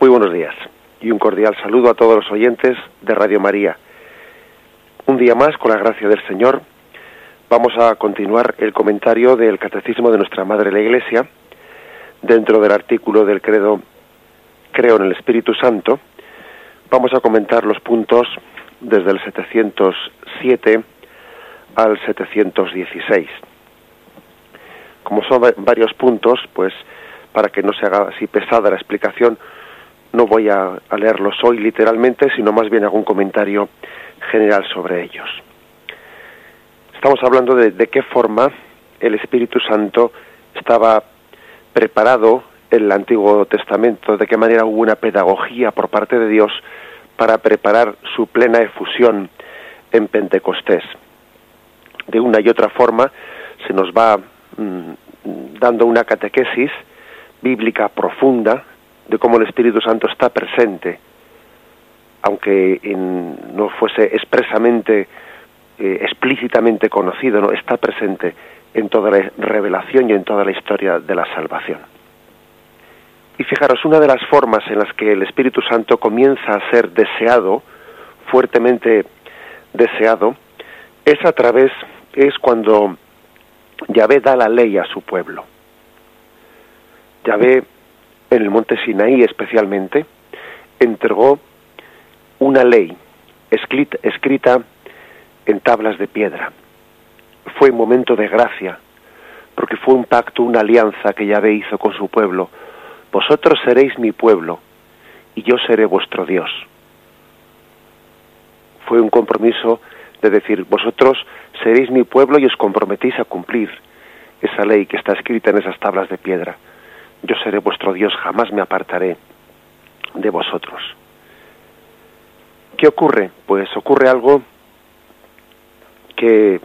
Muy buenos días y un cordial saludo a todos los oyentes de Radio María. Un día más, con la gracia del Señor, vamos a continuar el comentario del Catecismo de nuestra Madre la Iglesia dentro del artículo del credo Creo en el Espíritu Santo. Vamos a comentar los puntos desde el 707 al 716. Como son varios puntos, pues para que no se haga así pesada la explicación, no voy a, leerlos hoy literalmente, sino más bien algún comentario general sobre ellos. Estamos hablando de, qué forma el Espíritu Santo estaba preparado en el Antiguo Testamento, de qué manera hubo una pedagogía por parte de Dios para preparar su plena efusión en Pentecostés. De una y otra forma se nos va mm, dando una catequesis bíblica profunda de cómo el Espíritu Santo está presente, aunque no fuese expresamente, eh, explícitamente conocido, no está presente en toda la revelación y en toda la historia de la salvación. Y fijaros, una de las formas en las que el Espíritu Santo comienza a ser deseado, fuertemente deseado, es a través, es cuando Yahvé da la ley a su pueblo. Yahvé en el monte Sinaí especialmente, entregó una ley escrita, en tablas de piedra. Fue un momento de gracia, porque fue un pacto, una alianza que Yahvé hizo con su pueblo. Vosotros seréis mi pueblo y yo seré vuestro Dios. Fue un compromiso de decir, vosotros seréis mi pueblo y os comprometéis a cumplir esa ley que está escrita en esas tablas de piedra yo seré vuestro Dios, jamás me apartaré de vosotros. ¿Qué ocurre? Pues ocurre algo que,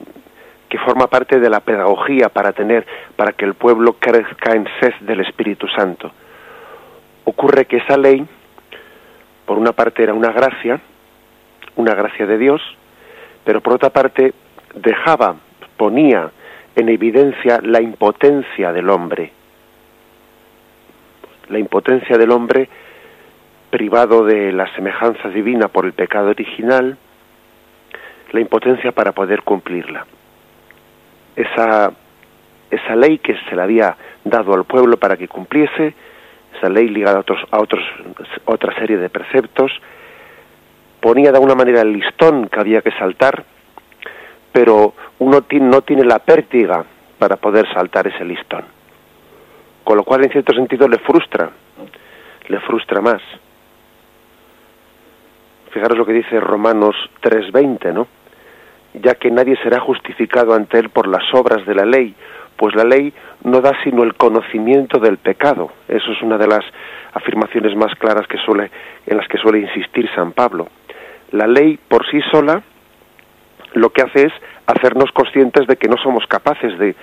que forma parte de la pedagogía para tener, para que el pueblo crezca en sed del Espíritu Santo. Ocurre que esa ley, por una parte era una gracia, una gracia de Dios, pero por otra parte dejaba, ponía en evidencia la impotencia del hombre, la impotencia del hombre privado de la semejanza divina por el pecado original, la impotencia para poder cumplirla. Esa, esa ley que se le había dado al pueblo para que cumpliese, esa ley ligada a, otros, a otros, otra serie de preceptos, ponía de alguna manera el listón que había que saltar, pero uno no tiene la pértiga para poder saltar ese listón con lo cual en cierto sentido le frustra, le frustra más. Fijaros lo que dice Romanos 3:20, ¿no? Ya que nadie será justificado ante él por las obras de la ley, pues la ley no da sino el conocimiento del pecado. Eso es una de las afirmaciones más claras que suele, en las que suele insistir San Pablo. La ley por sí sola lo que hace es hacernos conscientes de que no somos capaces de,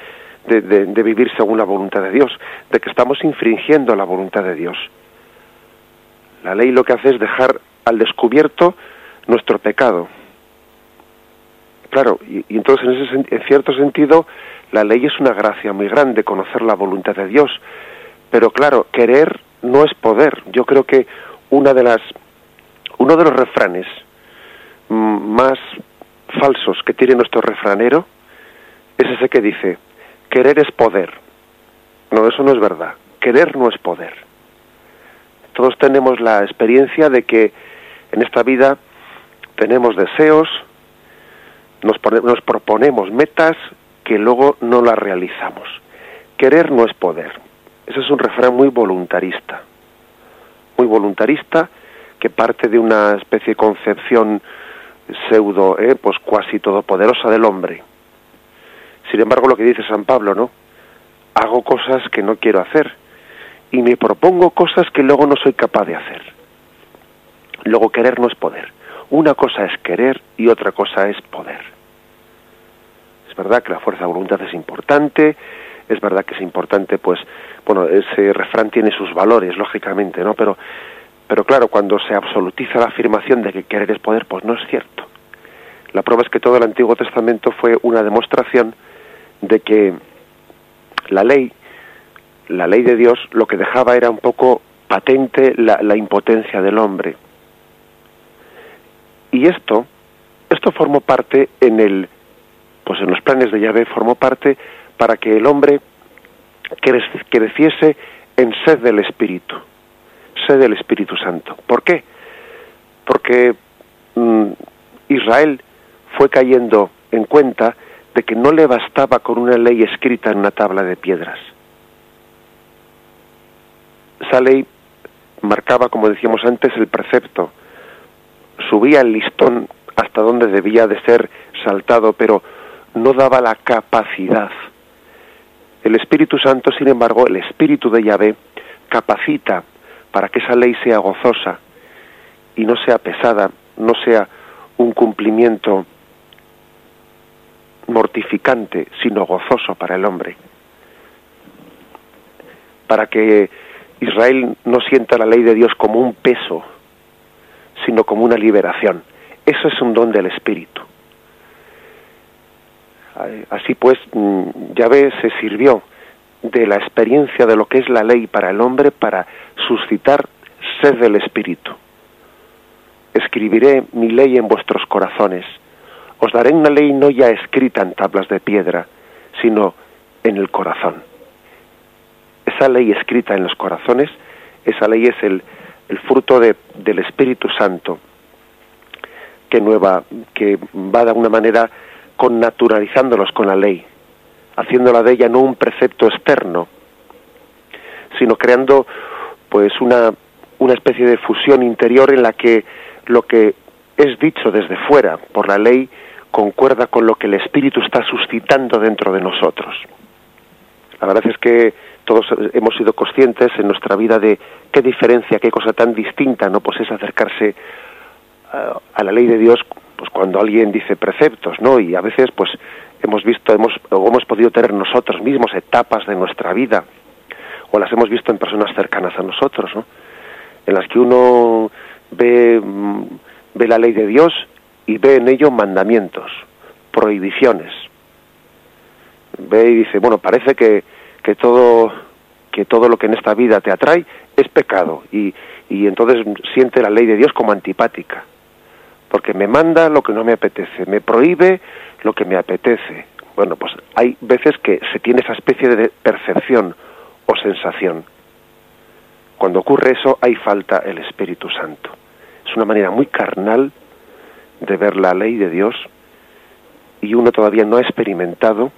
de, vivir según la voluntad de Dios, de que estamos infringiendo la voluntad de Dios. La ley lo que hace es dejar al descubierto nuestro pecado. Claro, y, entonces en, ese, en cierto sentido la ley es una gracia muy grande, conocer la voluntad de Dios. Pero claro, querer no es poder. Yo creo que una de las, uno de los refranes mm, más falsos que tiene nuestro refranero es ese que dice, querer es poder. No, eso no es verdad. Querer no es poder. Todos tenemos la experiencia de que en esta vida tenemos deseos, nos, proponemos metas que luego no las realizamos. Querer no es poder. Ese es un refrán muy voluntarista. Muy voluntarista que parte de una especie de concepción pseudo, eh, pues cuasi todopoderosa del hombre sin embargo, lo que dice San Pablo, ¿no? Hago cosas que no quiero hacer y me propongo cosas que luego no soy capaz de hacer. Luego querer no es poder. Una cosa es querer y otra cosa es poder. Es verdad que la fuerza de voluntad es importante, es verdad que es importante, pues, bueno, ese refrán tiene sus valores, lógicamente, ¿no? Pero, pero claro, cuando se absolutiza la afirmación de que querer es poder, pues no es cierto. La prueba es que todo el Antiguo Testamento fue una demostración de que la ley, la ley de Dios, lo que dejaba era un poco patente la, impotencia del hombre. Y esto, esto formó parte en el, pues en los planes de Yahvé formó parte para que el hombre creciese en sed del Espíritu, sed del Espíritu Santo. ¿Por qué? Porque mm, Israel fue cayendo en cuenta de que no le bastaba con una ley escrita en una tabla de piedras. Esa ley marcaba, como decíamos antes, el precepto, subía el listón hasta donde debía de ser saltado, pero no daba la capacidad. El Espíritu Santo, sin embargo, el Espíritu de Yahvé, capacita para que esa ley sea gozosa y no sea pesada, no sea un cumplimiento mortificante, sino gozoso para el hombre. Para que Israel no sienta la ley de Dios como un peso, sino como una liberación. Eso es un don del Espíritu. Así pues, mm, Yahvé se sirvió de la experiencia de lo que es la ley para el hombre para suscitar sed del Espíritu. Escribiré mi ley en vuestros corazones. Os daré una ley no ya escrita en tablas de piedra, sino en el corazón. Esa ley escrita en los corazones, esa ley es el, fruto de, del Espíritu Santo, que, nueva, que va de alguna manera connaturalizándolos con la ley, haciéndola de ella no un precepto externo, sino creando pues una, una especie de fusión interior en la que lo que es dicho desde fuera por la ley concuerda con lo que el Espíritu está suscitando dentro de nosotros. La verdad es que todos hemos sido conscientes en nuestra vida de qué diferencia, qué cosa tan distinta, ¿no? Pues es acercarse eh, a, la ley de Dios, pues cuando alguien dice preceptos, ¿no? Y a veces, pues hemos visto, hemos, o hemos podido tener nosotros mismos etapas de nuestra vida, o las hemos visto en personas cercanas a nosotros, ¿no? En las que uno ve, mm, ve la ley de Dios y ve en ello mandamientos, prohibiciones. Ve y dice, bueno, parece que, que todo que todo lo que en esta vida te atrae es pecado y, y entonces siente la ley de Dios como antipática porque me manda lo que no me apetece, me prohíbe lo que me apetece. Bueno, pues hay veces que se tiene esa especie de percepción o sensación. Cuando ocurre eso hay falta el Espíritu Santo. Es una manera muy carnal de ver la ley de Dios y uno todavía no ha experimentado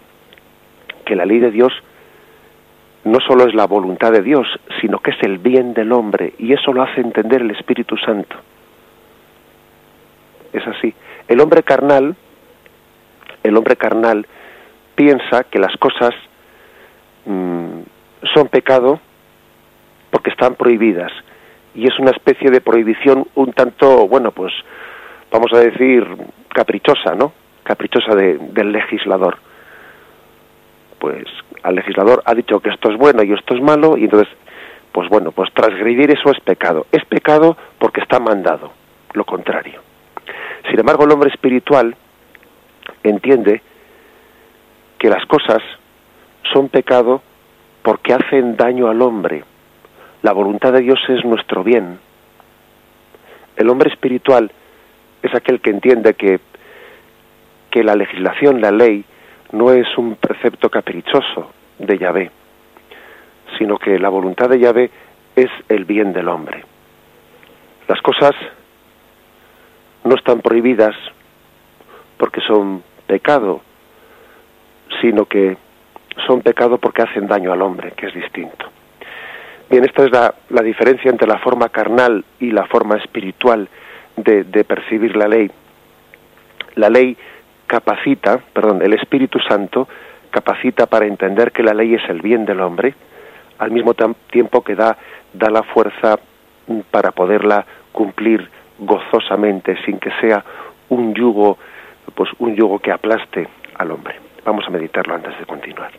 que la ley de Dios no solo es la voluntad de Dios, sino que es el bien del hombre, y eso lo hace entender el Espíritu Santo. Es así. El hombre carnal, el hombre carnal piensa que las cosas mm, son pecado porque están prohibidas, y es una especie de prohibición un tanto, bueno, pues vamos a decir, caprichosa, ¿no? Caprichosa del legislador. Pues al legislador ha dicho que esto es bueno y esto es malo y entonces pues bueno, pues transgredir eso es pecado. Es pecado porque está mandado, lo contrario. Sin embargo, el hombre espiritual entiende que las cosas son pecado porque hacen daño al hombre. La voluntad de Dios es nuestro bien. El hombre espiritual es aquel que entiende que, que la legislación, la ley, no es un precepto caprichoso de Yahvé, sino que la voluntad de Yahvé es el bien del hombre. Las cosas no están prohibidas porque son pecado, sino que son pecado porque hacen daño al hombre, que es distinto. Bien, esta es la, la diferencia entre la forma carnal y la forma espiritual de, percibir la ley. La ley capacita, perdón, el Espíritu Santo capacita para entender que la ley es el bien del hombre, al mismo tiempo que da, da la fuerza para poderla cumplir gozosamente, sin que sea un yugo, pues un yugo que aplaste al hombre. Vamos a meditarlo antes de continuar.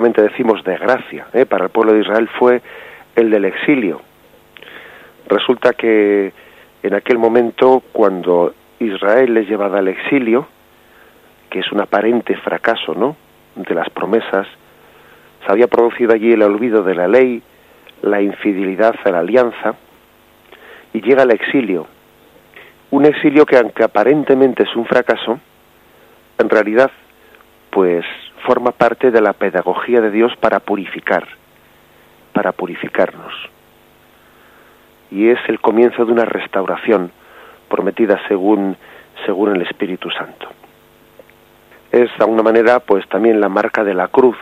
Decimos de gracia, ¿eh? para el pueblo de Israel fue el del exilio. Resulta que en aquel momento, cuando Israel es llevada al exilio, que es un aparente fracaso, ¿no? De las promesas, se había producido allí el olvido de la ley, la infidelidad a la alianza, y llega el exilio. Un exilio que aunque aparentemente es un fracaso, en realidad, pues forma parte de la pedagogía de Dios para purificar, para purificarnos. Y es el comienzo de una restauración prometida según, según el Espíritu Santo. Es de alguna manera pues también la marca de la cruz,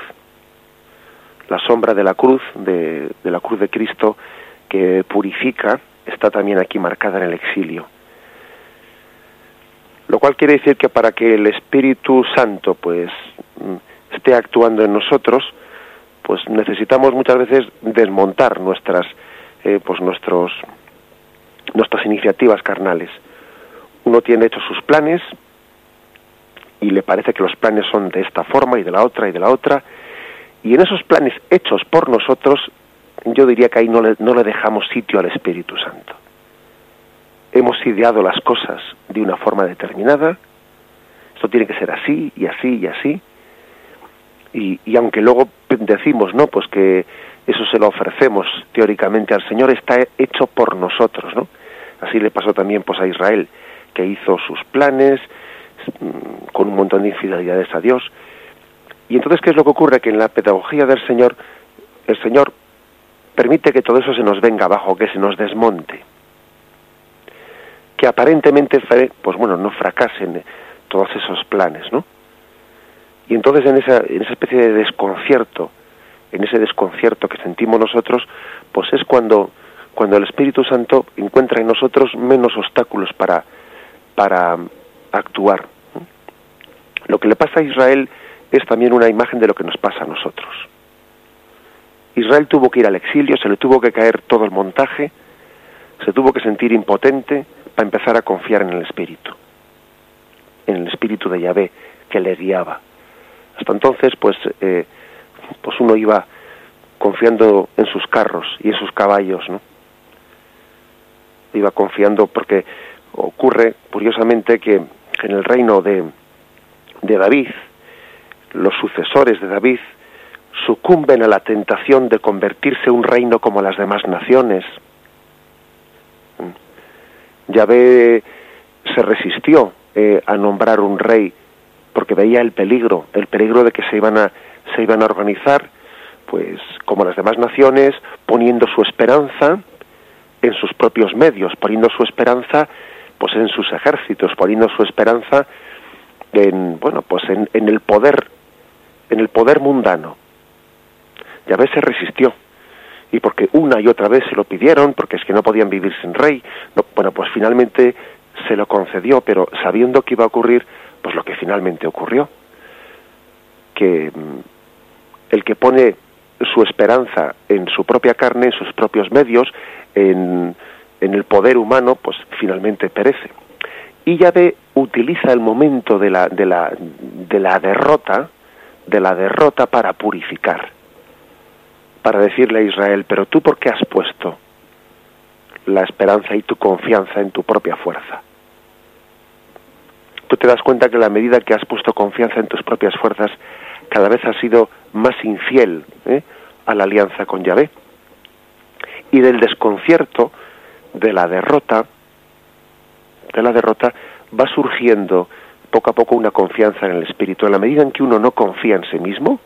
la sombra de la cruz, de, de la cruz de Cristo que purifica, está también aquí marcada en el exilio. Lo cual quiere decir que para que el Espíritu Santo pues esté actuando en nosotros, pues necesitamos muchas veces desmontar nuestras eh, pues nuestros nuestras iniciativas carnales. Uno tiene hechos sus planes y le parece que los planes son de esta forma y de la otra y de la otra, y en esos planes hechos por nosotros, yo diría que ahí no le, no le dejamos sitio al Espíritu Santo. Hemos ideado las cosas de una forma determinada, esto tiene que ser así y así y así, y, aunque luego decimos, ¿no? Pues que eso se lo ofrecemos teóricamente al Señor, está hecho por nosotros, ¿no? Así le pasó también pues a Israel, que hizo sus planes mm, con un montón de infidelidades a Dios. Y entonces, ¿qué es lo que ocurre? Que en la pedagogía del Señor, el Señor permite que todo eso se nos venga abajo, que se nos desmonte. Que aparentemente, pues bueno, no fracasen todos esos planes, ¿no? Y entonces en esa, en esa especie de desconcierto, en ese desconcierto que sentimos nosotros, pues es cuando, cuando el Espíritu Santo encuentra en nosotros menos obstáculos para, para actuar. Lo que le pasa a Israel es también una imagen de lo que nos pasa a nosotros. Israel tuvo que ir al exilio, se le tuvo que caer todo el montaje, se tuvo que sentir impotente para empezar a confiar en el Espíritu, en el Espíritu de Yahvé que le guiaba. Hasta entonces, pues, eh, pues uno iba confiando en sus carros y en sus caballos, ¿no? Iba confiando porque ocurre, curiosamente, que en el reino de, de David, los sucesores de David sucumben a la tentación de convertirse un reino como las demás naciones. Yahvé se resistió eh, a nombrar un rey porque veía el peligro, el peligro de que se iban a, se iban a organizar, pues como las demás naciones, poniendo su esperanza en sus propios medios, poniendo su esperanza pues en sus ejércitos, poniendo su esperanza en bueno pues en, en el poder, en el poder mundano. Ya ves se resistió y porque una y otra vez se lo pidieron, porque es que no podían vivir sin rey, no, bueno pues finalmente se lo concedió, pero sabiendo que iba a ocurrir pues lo que finalmente ocurrió, que mm, el que pone su esperanza en su propia carne, en sus propios medios, en, en el poder humano, pues finalmente perece. Y Yahvé utiliza el momento de la, de la, de la derrota, de la derrota para purificar, para decirle a Israel, pero tú por qué has puesto la esperanza y tu confianza en tu propia fuerza? Tú te das cuenta que la medida que has puesto confianza en tus propias fuerzas, cada vez has sido más infiel ¿eh? a la alianza con Yahvé. Y del desconcierto, de la derrota, de la derrota, va surgiendo poco a poco una confianza en el Espíritu. En la medida en que uno no confía en sí mismo,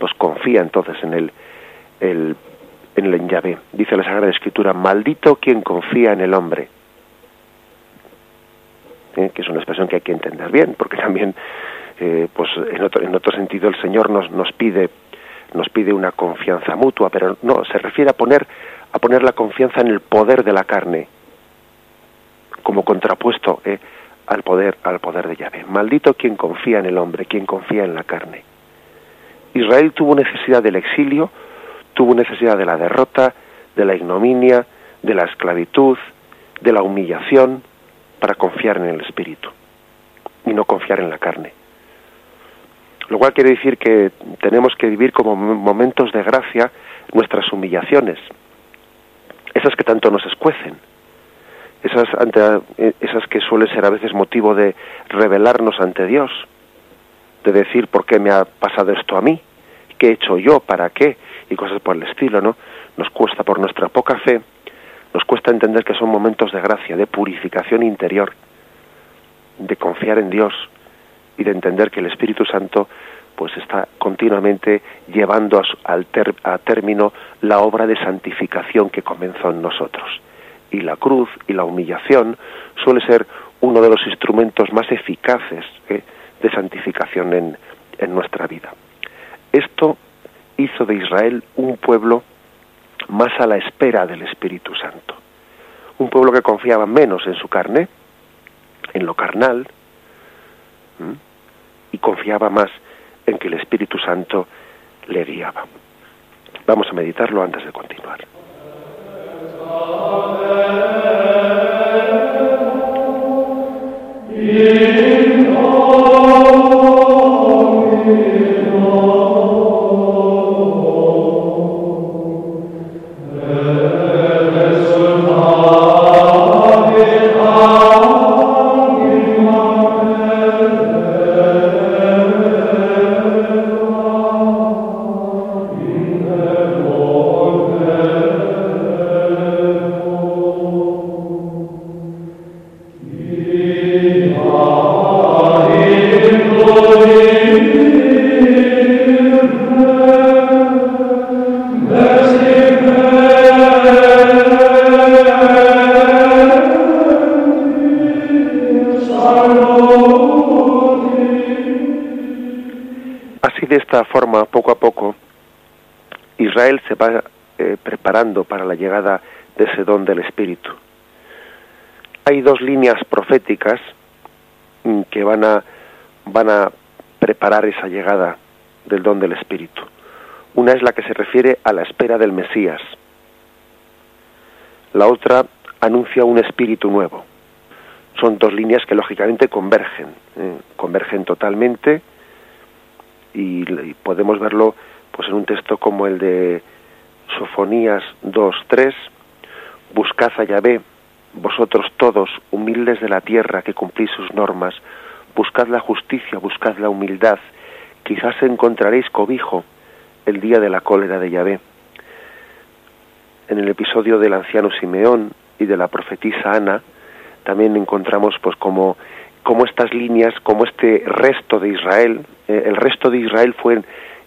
pues confía entonces en el, el, en el Yahvé. Dice la Sagrada Escritura, maldito quien confía en el hombre ¿eh? que es una expresión que hay que entender bien, porque también, eh, pues en otro, en otro sentido, el Señor nos, nos pide nos pide una confianza mutua, pero no, se refiere a poner, a poner la confianza en el poder de la carne, como contrapuesto ¿eh? al poder, al poder de Yahvé. Maldito quien confía en el hombre, quien confía en la carne. Israel tuvo necesidad del exilio, tuvo necesidad de la derrota, de la ignominia, de la esclavitud, de la humillación, para confiar en el Espíritu. no confiar en la carne. Lo cual quiere decir que tenemos que vivir como momentos de gracia nuestras humillaciones, esas que tanto nos escuecen, esas, ante, esas que suelen ser a veces motivo de revelarnos ante Dios, de decir por qué me ha pasado esto a mí, qué he hecho yo, para qué, y cosas por el estilo, ¿no? Nos cuesta por nuestra poca fe, nos cuesta entender que son momentos de gracia, de purificación interior, de confiar en Dios y de entender que el Espíritu Santo pues está continuamente llevando a, término la obra de santificación que comenzó en nosotros. Y la cruz y la humillación suele ser uno de los instrumentos más eficaces ¿eh? de santificación en, en nuestra vida. Esto hizo de Israel un pueblo más a la espera del Espíritu Santo. Un pueblo que confiaba menos en su carne, en lo carnal, y confiaba más en que el Espíritu Santo le guiaba. Vamos a meditarlo antes de continuar. Para la llegada de ese don del Espíritu. Hay dos líneas proféticas mm, que van a, van a preparar esa llegada del don del Espíritu. Una es la que se refiere a la espera del Mesías. La otra anuncia un espíritu nuevo. Son dos líneas que lógicamente convergen, ¿eh? convergen totalmente y, y, podemos verlo pues en un texto como el de Sofonías 2.3, buscad a Yahvé, vosotros todos, humildes de la tierra que cumplís sus normas, buscad la justicia, buscad la humildad, quizás encontraréis cobijo el día de la cólera de Yahvé. En el episodio del anciano Simeón y de la profetisa Ana, también encontramos pues como, como estas líneas, como este resto de Israel, eh, el resto de Israel fue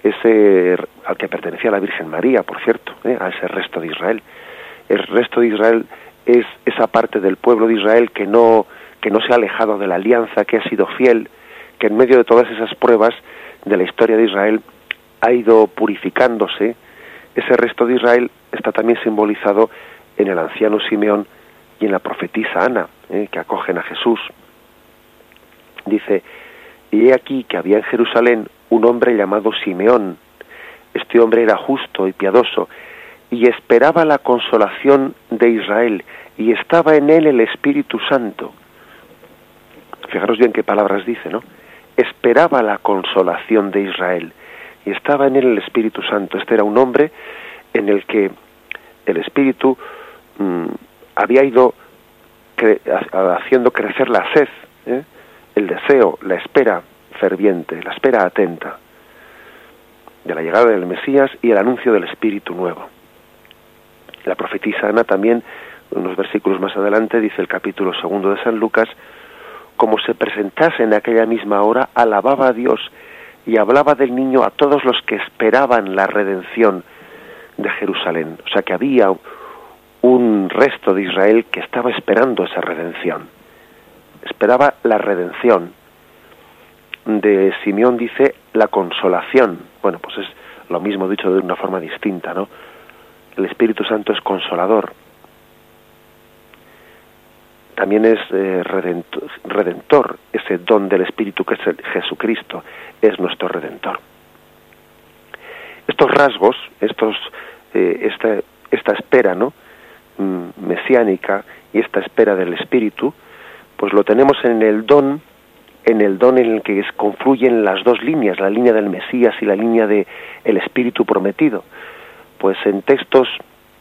ese al que pertenecía la Virgen María, por cierto, ¿eh? a ese resto de Israel. El resto de Israel es esa parte del pueblo de Israel que no que no se ha alejado de la alianza, que ha sido fiel, que en medio de todas esas pruebas de la historia de Israel ha ido purificándose. Ese resto de Israel está también simbolizado en el anciano Simeón y en la profetisa Ana, ¿eh? que acogen a Jesús. Dice, y he aquí que había en Jerusalén un hombre llamado Simeón. Este hombre era justo y piadoso y esperaba la consolación de Israel y estaba en él el Espíritu Santo. Fijaros bien qué palabras dice, ¿no? Esperaba la consolación de Israel y estaba en él el Espíritu Santo. Este era un hombre en el que el Espíritu mm, había ido haciendo crecer la sed, ¿eh? el deseo, la espera ferviente, la espera atenta de la llegada del Mesías y el anuncio del Espíritu Nuevo. La profetisa Ana también, unos versículos más adelante, dice el capítulo segundo de San Lucas, como se presentase en aquella misma hora, alababa a Dios y hablaba del niño a todos los que esperaban la redención de Jerusalén. O sea que había un resto de Israel que estaba esperando esa redención. Esperaba la redención, de Simeón dice la consolación. Bueno, pues es lo mismo dicho de una forma distinta, ¿no? El Espíritu Santo es consolador. También es eh, redentor, ese don del Espíritu que es Jesucristo, es nuestro redentor. Estos rasgos, estos, eh, esta, esta espera, ¿no? Mm, mesiánica y esta espera del Espíritu, pues lo tenemos en el don en el don en el que confluyen las dos líneas, la línea del Mesías y la línea de el Espíritu prometido. Pues en textos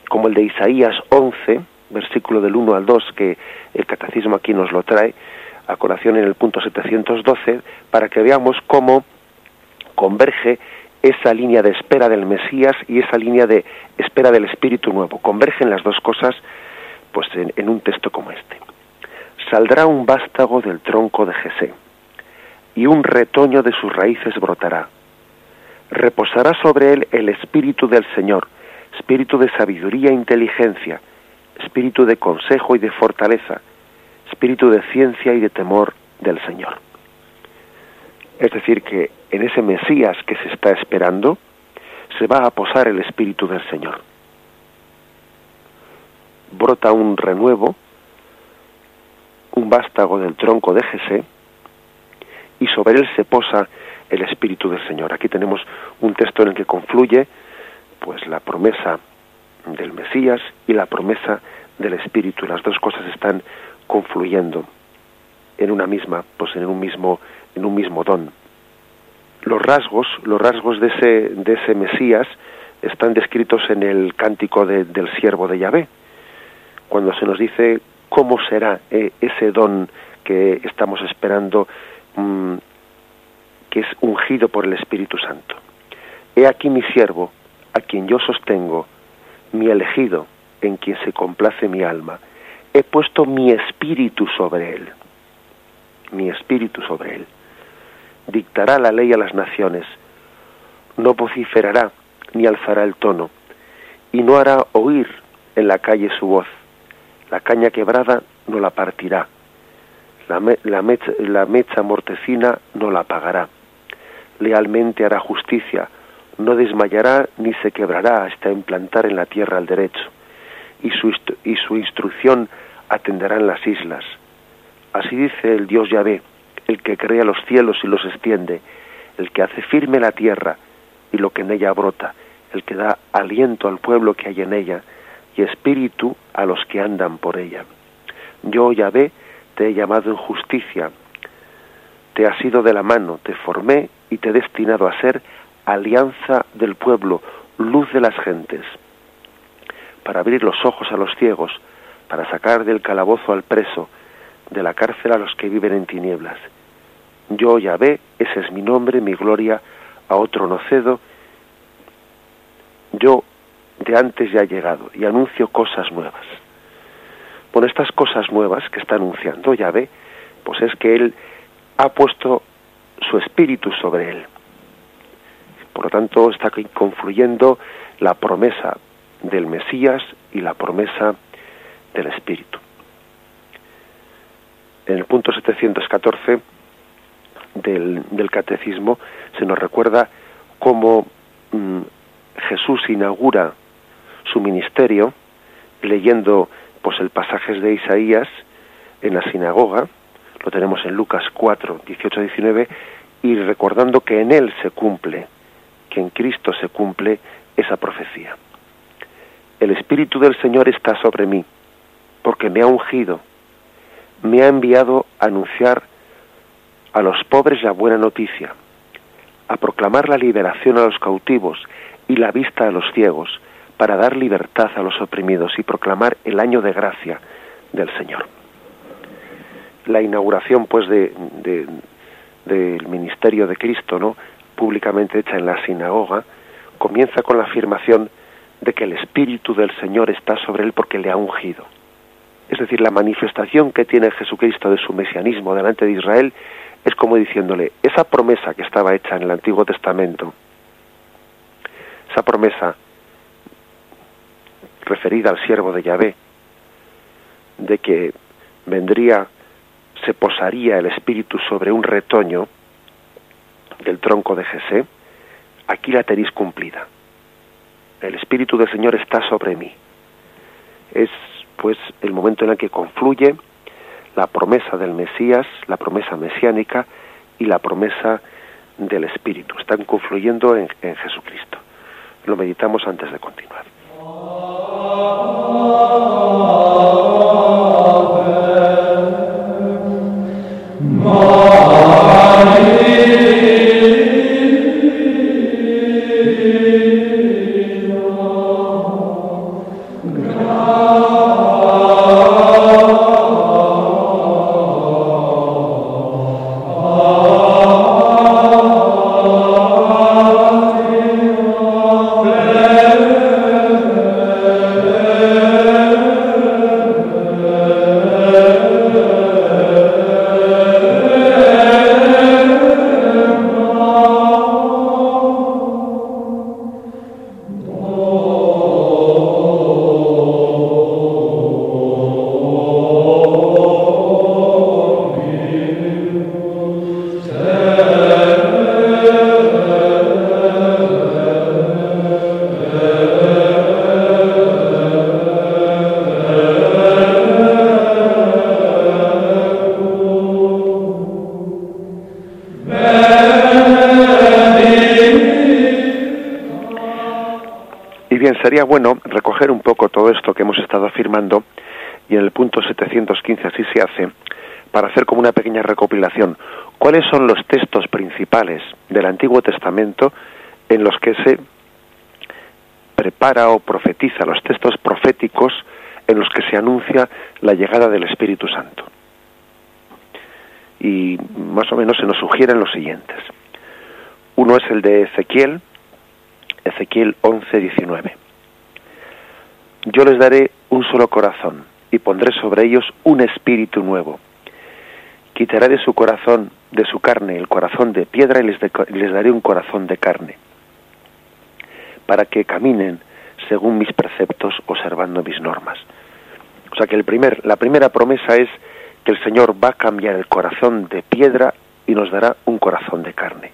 como el de Isaías 11, versículo del 1 al 2, que el catecismo aquí nos lo trae, a colación en el punto 712, para que veamos cómo converge esa línea de espera del Mesías y esa línea de espera del Espíritu Nuevo. Convergen las dos cosas pues en, en un texto como este. Saldrá un vástago del tronco de Jesé, y un retoño de sus raíces brotará. Reposará sobre él el Espíritu del Señor, espíritu de sabiduría e inteligencia, espíritu de consejo y de fortaleza, espíritu de ciencia y de temor del Señor. Es decir, que en ese Mesías que se está esperando, se va a posar el Espíritu del Señor. Brota un renuevo, un vástago del tronco de Jesé, y sobre él se posa el Espíritu del Señor. Aquí tenemos un texto en el que confluye pues la promesa del Mesías y la promesa del Espíritu. Las dos cosas están confluyendo en una misma, pues en un mismo, en un mismo don. Los rasgos, los rasgos de ese, de ese Mesías están descritos en el cántico del siervo de Yahvé, cuando se nos dice cómo será eh, ese don que estamos esperando, mm, que es ungido por el Espíritu Santo. He aquí mi siervo, a quien yo sostengo, mi elegido, en quien se complace mi alma he puesto mi espíritu sobre él, mi espíritu sobre él. Dictará la ley a las naciones, no vociferará ni alzará el tono, y no hará oír en la calle su voz. La caña quebrada no la partirá, la, mecha, mortecina no la apagará. Lealmente hará justicia, no desmayará ni se quebrará hasta implantar en la tierra el derecho, y su, y su instrucción atenderán las islas. Así dice el Dios Yahvé, el que crea los cielos y los extiende, el que hace firme la tierra y lo que en ella brota, el que da aliento al pueblo que hay en ella y espíritu a los que andan por ella. Yo, Yahvé, te he llamado en justicia, te has ido de la mano, te formé y te he destinado a ser alianza del pueblo, luz de las gentes, para abrir los ojos a los ciegos, para sacar del calabozo al preso, de la cárcel a los que viven en tinieblas. Yo, Yahvé, ese es mi nombre, mi gloria, a otro no cedo. Yo de antes ya he llegado y anuncio cosas nuevas. Bueno, estas cosas nuevas que está anunciando Yahvé, pues es que Él ha puesto su espíritu sobre Él. Por lo tanto, está confluyendo la promesa del Mesías y la promesa del Espíritu. En el punto 714 del, Catecismo se nos recuerda cómo mm, Jesús inaugura su ministerio leyendo pues el pasajes de Isaías en la sinagoga, lo tenemos en Lucas 4, 18, 19, y recordando que en él se cumple, que en Cristo se cumple esa profecía. El Espíritu del Señor está sobre mí, porque me ha ungido, me ha enviado a anunciar a los pobres la buena noticia, a proclamar la liberación a los cautivos y la vista a los ciegos, para dar libertad a los oprimidos y proclamar el año de gracia del Señor. La inauguración, pues, de, del ministerio de Cristo, ¿no? públicamente hecha en la sinagoga, comienza con la afirmación de que el Espíritu del Señor está sobre él porque le ha ungido. Es decir, la manifestación que tiene Jesucristo de su mesianismo delante de Israel es como diciéndole, esa promesa que estaba hecha en el Antiguo Testamento, esa promesa referida al siervo de Yahvé, de que vendría, se posaría el Espíritu sobre un retoño del tronco de Jesé, aquí la tenéis cumplida. El Espíritu del Señor está sobre mí. Es pues el momento en el que confluye la promesa del Mesías, la promesa mesiánica y la promesa del Espíritu. Están confluyendo en, en Jesucristo. Lo meditamos antes de continuar. Oh sería bueno recoger un poco todo esto que hemos estado afirmando y en el punto 715 así se hace, para hacer como una pequeña recopilación. ¿Cuáles son los textos principales del Antiguo Testamento en los que se prepara o profetiza, los textos proféticos en los que se anuncia la llegada del Espíritu Santo? Y más o menos se nos sugieren los siguientes. Uno es el de Ezequiel, Ezequiel 11, 19. Yo les daré un solo corazón y pondré sobre ellos un espíritu nuevo. Quitaré de su corazón, de su carne, el corazón de piedra y les, daré un corazón de carne, para que caminen según mis preceptos, observando mis normas. O sea que la primera promesa es que el Señor va a cambiar el corazón de piedra y nos dará un corazón de carne.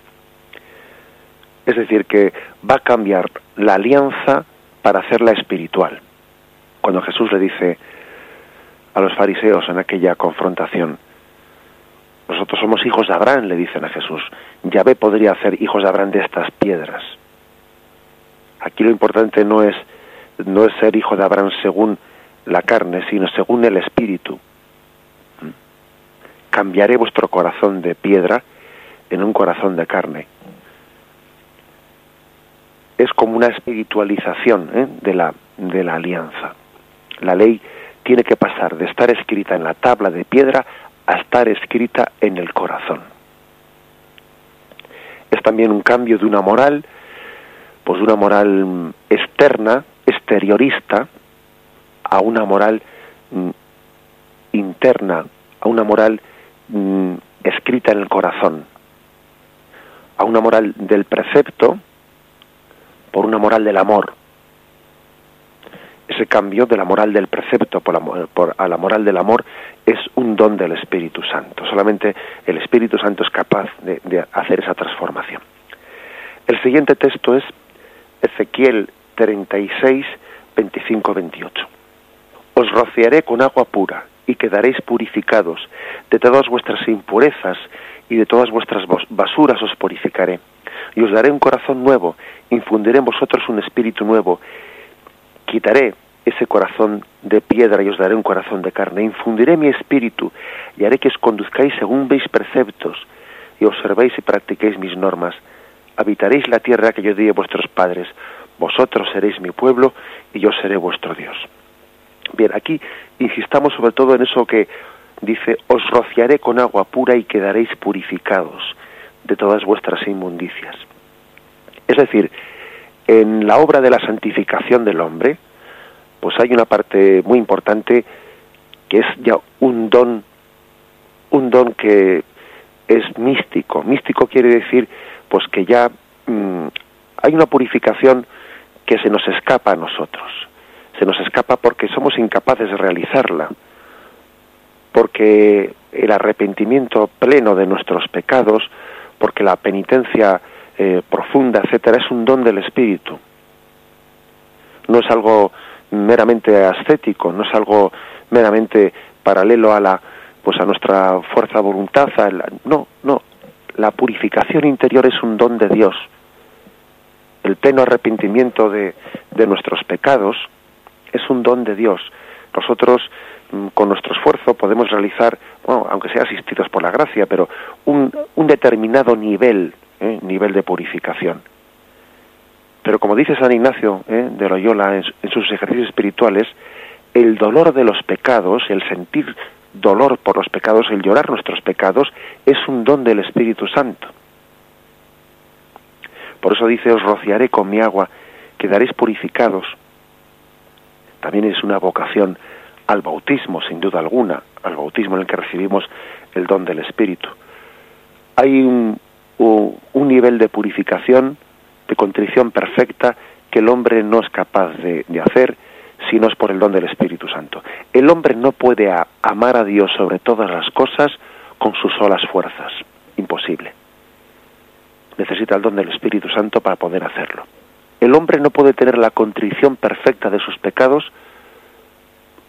Es decir, que va a cambiar la alianza para hacerla espiritual. Cuando Jesús le dice a los fariseos en aquella confrontación, nosotros somos hijos de Abraham, le dicen a Jesús, Yahvé podría hacer hijos de Abraham de estas piedras. Aquí lo importante no es, no es ser hijo de Abraham según la carne, sino según el espíritu. Cambiaré vuestro corazón de piedra en un corazón de carne es como una espiritualización ¿eh? de, la, de la alianza. La ley tiene que pasar de estar escrita en la tabla de piedra a estar escrita en el corazón. Es también un cambio de una moral, pues de una moral externa, exteriorista, a una moral mm, interna, a una moral mm, escrita en el corazón, a una moral del precepto, por una moral del amor. Ese cambio de la moral del precepto por, a la moral del amor es un don del Espíritu Santo. Solamente el Espíritu Santo es capaz de, de hacer esa transformación. El siguiente texto es Ezequiel 36, 25, 28. Os rociaré con agua pura y quedaréis purificados. De todas vuestras impurezas y de todas vuestras basuras os purificaré y os daré un corazón nuevo, infundiré en vosotros un espíritu nuevo, quitaré ese corazón de piedra y os daré un corazón de carne, infundiré mi espíritu y haré que os conduzcáis según veis preceptos y observéis y practiquéis mis normas. Habitaréis la tierra que yo di a vuestros padres, vosotros seréis mi pueblo y yo seré vuestro Dios. Bien, aquí insistamos sobre todo en eso que dice, os rociaré con agua pura y quedaréis purificados de todas vuestras inmundicias. Es decir, en la obra de la santificación del hombre, pues hay una parte muy importante que es ya un don, un don que es místico. Místico quiere decir, pues que ya mm, hay una purificación que se nos escapa a nosotros. Se nos escapa porque somos incapaces de realizarla, porque el arrepentimiento pleno de nuestros pecados porque la penitencia eh, profunda, etcétera, es un don del espíritu. No es algo meramente ascético, no es algo meramente paralelo a la pues a nuestra fuerza voluntad, no, no, la purificación interior es un don de Dios. El pleno arrepentimiento de, de nuestros pecados es un don de Dios. Nosotros Mm, con nuestro esfuerzo podemos realizar, bueno, aunque sea asistidos por la gracia, pero un, un determinado nivel, ¿eh? nivel de purificación. Pero como dice San Ignacio ¿eh? de Loyola en, en sus ejercicios espirituales, el dolor de los pecados, el sentir dolor por los pecados, el llorar nuestros pecados, es un don del Espíritu Santo. Por eso dice, os rociaré con mi agua, quedaréis purificados. También es una vocación al bautismo, sin duda alguna, al bautismo en el que recibimos el don del Espíritu. Hay un, un, nivel de purificación, de contrición perfecta, que el hombre no es capaz de, hacer si no es por el don del Espíritu Santo. El hombre no puede amar a Dios sobre todas las cosas con sus solas fuerzas. Imposible. Necesita el don del Espíritu Santo para poder hacerlo. El hombre no puede tener la contrición perfecta de sus pecados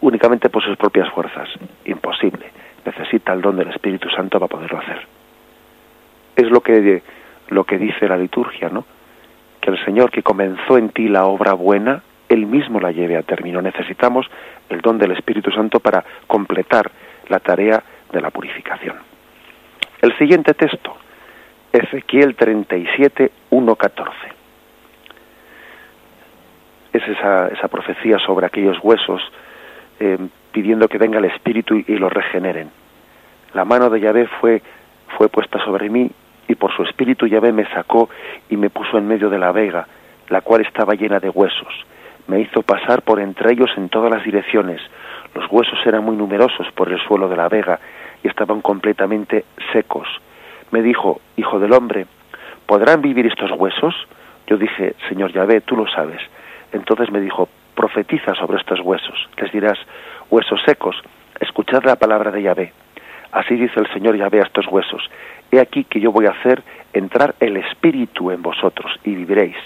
únicamente por sus propias fuerzas. Imposible. Necesita el don del Espíritu Santo para poderlo hacer. Es lo que, lo que dice la liturgia, ¿no? Que el Señor que comenzó en ti la obra buena, Él mismo la lleve a término. Necesitamos el don del Espíritu Santo para completar la tarea de la purificación. El siguiente texto, Ezequiel 37, 1, 14. Es esa, esa profecía sobre aquellos huesos eh, pidiendo que venga el Espíritu y, y los regeneren. La mano de Yahvé fue, fue puesta sobre mí y por su espíritu Yahvé me sacó y me puso en medio de la vega, la cual estaba llena de huesos. Me hizo pasar por entre ellos en todas las direcciones. Los huesos eran muy numerosos por el suelo de la vega y estaban completamente secos. Me dijo, Hijo del hombre, ¿podrán vivir estos huesos? Yo dije, Señor Yahvé, tú lo sabes. Entonces me dijo, profetiza sobre estos huesos. Les dirás, huesos secos, escuchad la palabra de Yahvé. Así dice el Señor Yahvé a estos huesos. He aquí que yo voy a hacer entrar el espíritu en vosotros y viviréis.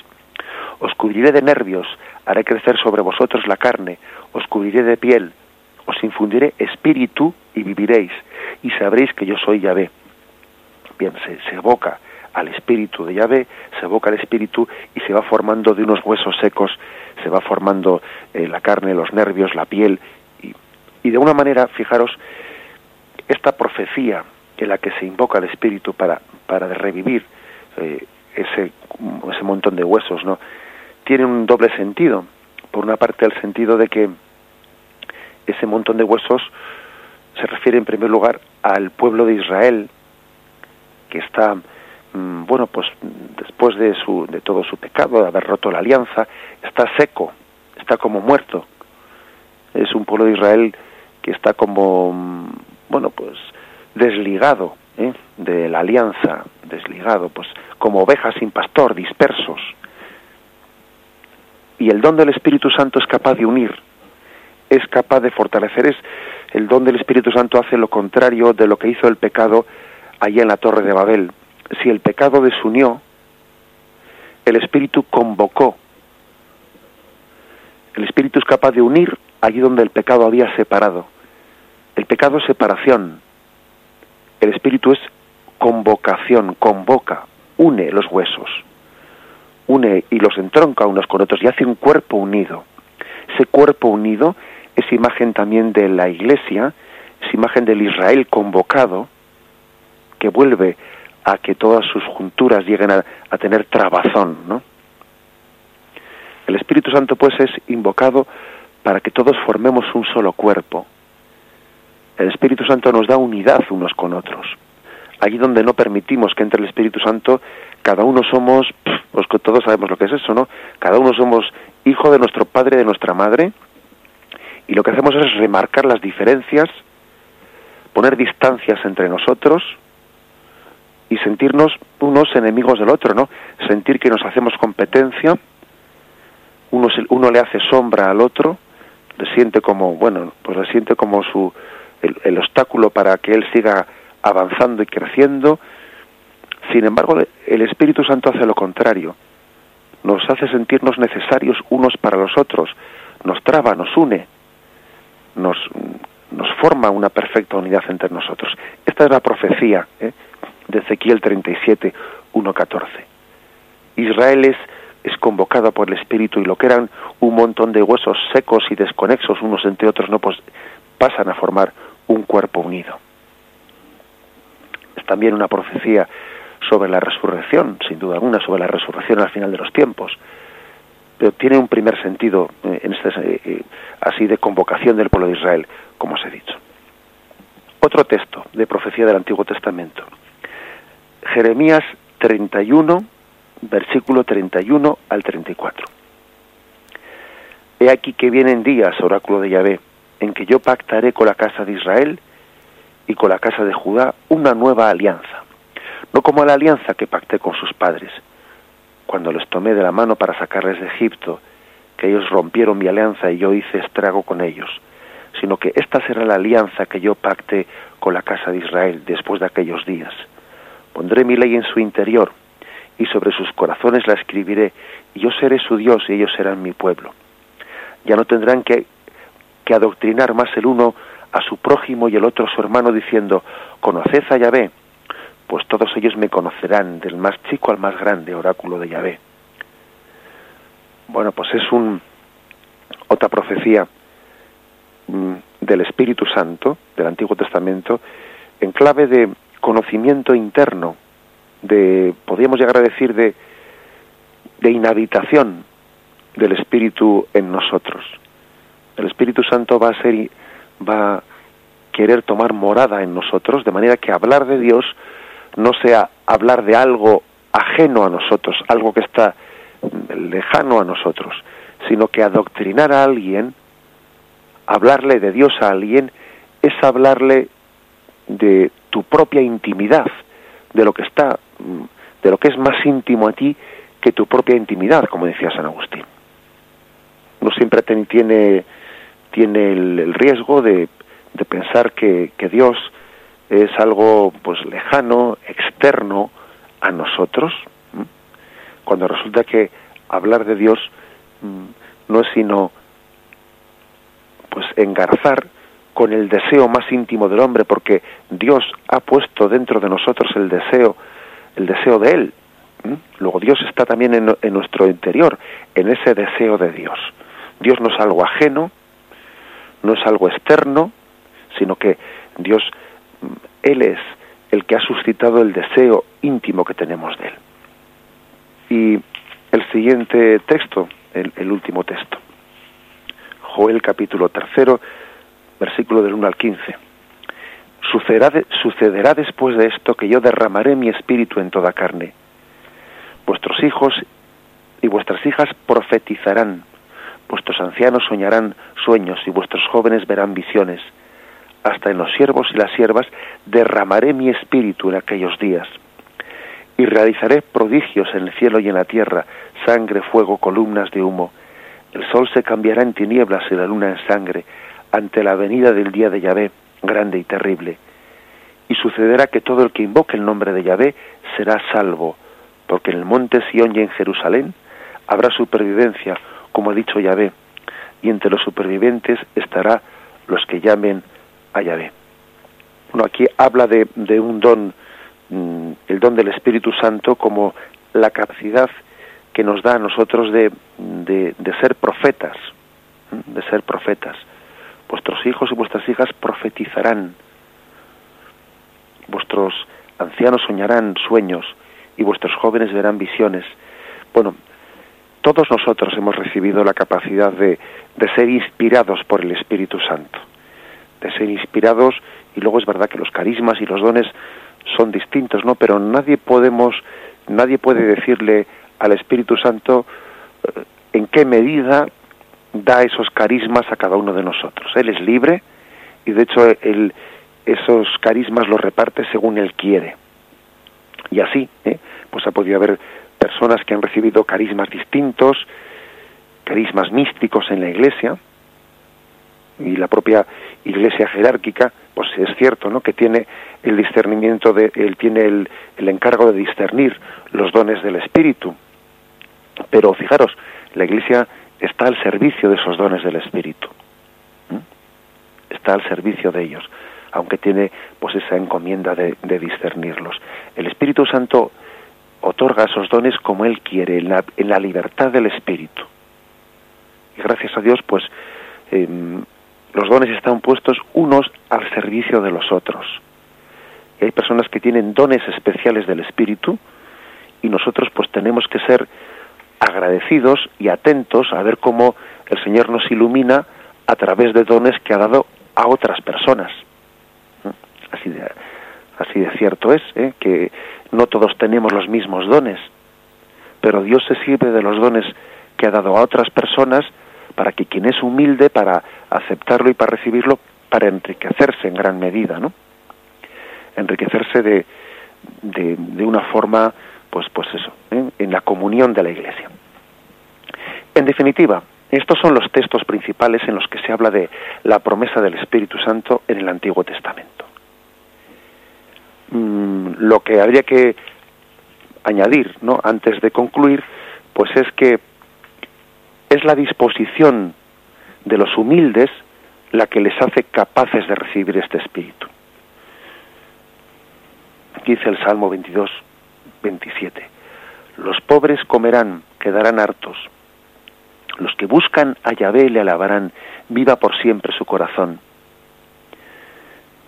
Os cubriré de nervios, haré crecer sobre vosotros la carne, os cubriré de piel, os infundiré espíritu y viviréis, y sabréis que yo soy Yahvé. Bien, se, se evoca al espíritu de Yahvé, se evoca al espíritu y se va formando de unos huesos secos, se va formando eh, la carne, los nervios, la piel, y, y de una manera, fijaros, esta profecía en la que se invoca al espíritu para, para revivir eh, ese, ese montón de huesos, ¿no? Tiene un doble sentido. Por una parte, el sentido de que ese montón de huesos se refiere en primer lugar al pueblo de Israel, que está, mm, bueno, pues después de, su, de todo su pecado, de haber roto la alianza, está seco, está como muerto. Es un pueblo de Israel que está como, mm, bueno, pues desligado ¿eh? de la alianza, desligado, pues como ovejas sin pastor, dispersos. Y el don del Espíritu Santo es capaz de unir, es capaz de fortalecer, es el don del Espíritu Santo hace lo contrario de lo que hizo el pecado allá en la Torre de Babel. Si el pecado desunió, el Espíritu convocó. El Espíritu es capaz de unir allí donde el pecado había separado. El pecado es separación. El Espíritu es convocación, convoca, une los huesos, une y los entronca unos con otros y hace un cuerpo unido. Ese cuerpo unido es imagen también de la Iglesia, es imagen del Israel convocado, que vuelve a que todas sus junturas lleguen a, tener trabazón, ¿no? El Espíritu Santo pues es invocado para que todos formemos un solo cuerpo. El Espíritu Santo nos da unidad unos con otros. Allí donde no permitimos que entre el Espíritu Santo, cada uno somos, pues todos sabemos lo que es eso, ¿no? Cada uno somos hijo de nuestro padre de nuestra madre, y lo que hacemos es remarcar las diferencias, poner distancias entre nosotros y sentirnos unos enemigos del otro, ¿no? Sentir que nos hacemos competencia, uno, uno le hace sombra al otro, le siente como, bueno, pues le siente como su, el, obstáculo para que él siga avanzando y creciendo. Sin embargo, el Espíritu Santo hace lo contrario. Nos hace sentirnos necesarios unos para los otros, nos traba, nos une, nos, nos forma una perfecta unidad entre nosotros. Esta es la profecía ¿eh? de Ezequiel 37, 1.14. Israel es, es convocada por el Espíritu y lo que eran un montón de huesos secos y desconexos unos entre otros, no pues pasan a formar un cuerpo unido. Es también una profecía sobre la resurrección, sin duda alguna, sobre la resurrección al final de los tiempos pero tiene un primer sentido eh, en este, eh, así de convocación del pueblo de Israel, como os he dicho. Otro texto de profecía del Antiguo Testamento. Jeremías 31, versículo 31 al 34. He aquí que vienen días, oráculo de Yahvé, en que yo pactaré con la casa de Israel y con la casa de Judá una nueva alianza, no como la alianza que pacté con sus padres, cuando les tomé de la mano para sacarles de Egipto, que ellos rompieron mi alianza y yo hice estrago con ellos, sino que esta será la alianza que yo pacte con la casa de Israel después de aquellos días. Pondré mi ley en su interior, y sobre sus corazones la escribiré, y yo seré su Dios y ellos serán mi pueblo. Ya no tendrán que, que adoctrinar más el uno a su prójimo y el otro a su hermano diciendo, conoced a Yahvé, pues todos ellos me conocerán, del más chico al más grande, oráculo de Yahvé. Bueno, pues es un, otra profecía mm, del Espíritu Santo del Antiguo Testamento en clave de conocimiento interno, de, podríamos llegar a decir, de, de inhabitación del Espíritu en nosotros. El Espíritu Santo va a ser, va a querer tomar morada en nosotros, de manera que hablar de Dios no sea hablar de algo ajeno a nosotros, algo que está lejano a nosotros, sino que adoctrinar a alguien, hablarle de Dios a alguien, es hablarle de tu propia intimidad, de lo que está, de lo que es más íntimo a ti que tu propia intimidad, como decía San Agustín. No siempre tiene, tiene el, riesgo de, de pensar que, Dios es algo pues lejano, externo a nosotros, cuando resulta que hablar de Dios no es sino pues engarzar con el deseo más íntimo del hombre, porque Dios ha puesto dentro de nosotros el deseo, el deseo de Él. Luego Dios está también en, en, nuestro interior, en ese deseo de Dios. Dios no es algo ajeno, no es algo externo, sino que Dios, Él es el que ha suscitado el deseo íntimo que tenemos de Él. Y el siguiente texto, el, último texto, Joel capítulo tercero, versículo del 1 al 15. Sucederá, sucederá después de esto que yo derramaré mi espíritu en toda carne. Vuestros hijos y vuestras hijas profetizarán, vuestros ancianos soñarán sueños y vuestros jóvenes verán visiones. Hasta en los siervos y las siervas derramaré mi espíritu en aquellos días. Y realizaré prodigios en el cielo y en la tierra, sangre, fuego, columnas de humo. El sol se cambiará en tinieblas y la luna en sangre, ante la venida del día de Yahvé, grande y terrible. Y sucederá que todo el que invoque el nombre de Yahvé será salvo, porque en el monte Sión y en Jerusalén habrá supervivencia, como ha dicho Yahvé, y entre los supervivientes estará los que llamen a Yahvé. Bueno, aquí habla de, de un don, mm, el don del Espíritu Santo como la capacidad que nos da a nosotros de, de, de ser profetas, de ser profetas vuestros hijos y vuestras hijas profetizarán, vuestros ancianos soñarán sueños y vuestros jóvenes verán visiones. Bueno, todos nosotros hemos recibido la capacidad de, de ser inspirados por el Espíritu Santo, de ser inspirados y luego es verdad que los carismas y los dones son distintos, ¿no? Pero nadie podemos, nadie puede decirle al Espíritu Santo eh, en qué medida da esos carismas a cada uno de nosotros. Él es libre y de hecho él, esos carismas los reparte según él quiere. Y así, ¿eh? pues ha podido haber personas que han recibido carismas distintos, carismas místicos en la iglesia, y la propia iglesia jerárquica, pues es cierto, ¿no? Que tiene el discernimiento de, él tiene el, el encargo de discernir los dones del Espíritu. Pero fijaros, la iglesia está al servicio de esos dones del Espíritu. Está al servicio de ellos, aunque tiene pues esa encomienda de, discernirlos. El Espíritu Santo otorga esos dones como Él quiere, en la, libertad del Espíritu. Y gracias a Dios, pues em, los dones están puestos unos al servicio de los otros. Y hay personas que tienen dones especiales del Espíritu y nosotros pues tenemos que ser agradecidos y atentos a ver cómo el Señor nos ilumina a través de dones que ha dado a otras personas. Así de, así de cierto es ¿eh? que no todos tenemos los mismos dones, pero Dios se sirve de los dones que ha dado a otras personas para que quien es humilde, para aceptarlo y para recibirlo, para enriquecerse en gran medida, ¿no? Enriquecerse de, de, una forma pues, pues eso, ¿eh? en la comunión de la Iglesia. En definitiva, estos son los textos principales en los que se habla de la promesa del Espíritu Santo en el Antiguo Testamento. Mm, lo que habría que añadir, ¿no? Antes de concluir, pues es que es la disposición de los humildes la que les hace capaces de recibir este Espíritu. Aquí dice el Salmo 22, 27. Los pobres comerán, quedarán hartos. Los que buscan a Yahvé le alabarán, viva por siempre su corazón.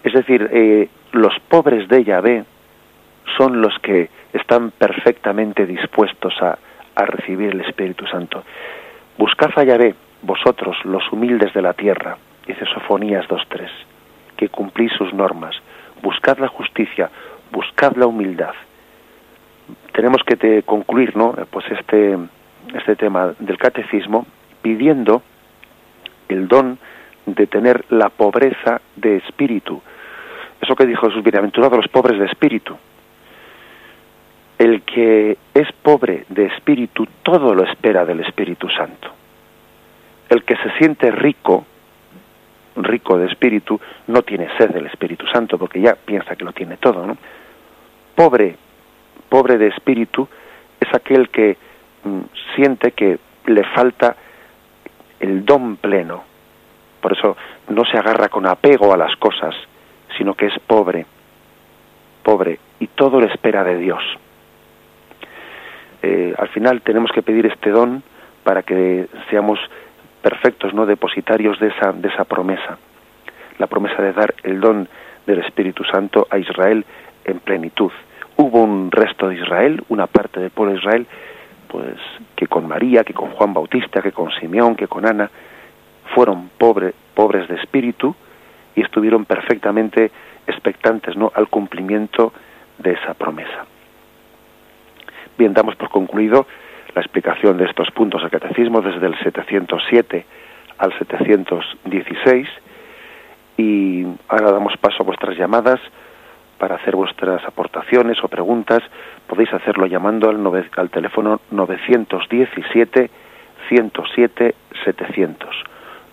Es decir, eh, los pobres de Yahvé son los que están perfectamente dispuestos a, a recibir el Espíritu Santo. Buscad a Yahvé, vosotros, los humildes de la tierra, dice Sofonías 2.3, que cumplís sus normas. Buscad la justicia, buscad la humildad. Tenemos que te concluir, ¿no? Pues este, este tema del catecismo pidiendo el don de tener la pobreza de espíritu. Eso que dijo Jesús, bienaventurados los pobres de espíritu. El que es pobre de espíritu todo lo espera del Espíritu Santo. El que se siente rico, rico de espíritu, no tiene sed del Espíritu Santo porque ya piensa que lo tiene todo, ¿no? Pobre, pobre de espíritu es aquel que mm, siente que le falta el don pleno. Por eso no se agarra con apego a las cosas, sino que es pobre, pobre, y todo lo espera de Dios. Eh, al final tenemos que pedir este don para que seamos perfectos, no depositarios de esa, de esa promesa, la promesa de dar el don del Espíritu Santo a Israel en plenitud. Hubo un resto de Israel, una parte del pueblo de Israel, pues que con María, que con Juan Bautista, que con Simeón, que con Ana, fueron pobre, pobres de espíritu y estuvieron perfectamente expectantes ¿no? al cumplimiento de esa promesa. Bien, damos por concluido la explicación de estos puntos del catecismo desde el 707 al 716 y ahora damos paso a vuestras llamadas para hacer vuestras aportaciones o preguntas. Podéis hacerlo llamando al, al teléfono 917 107 700.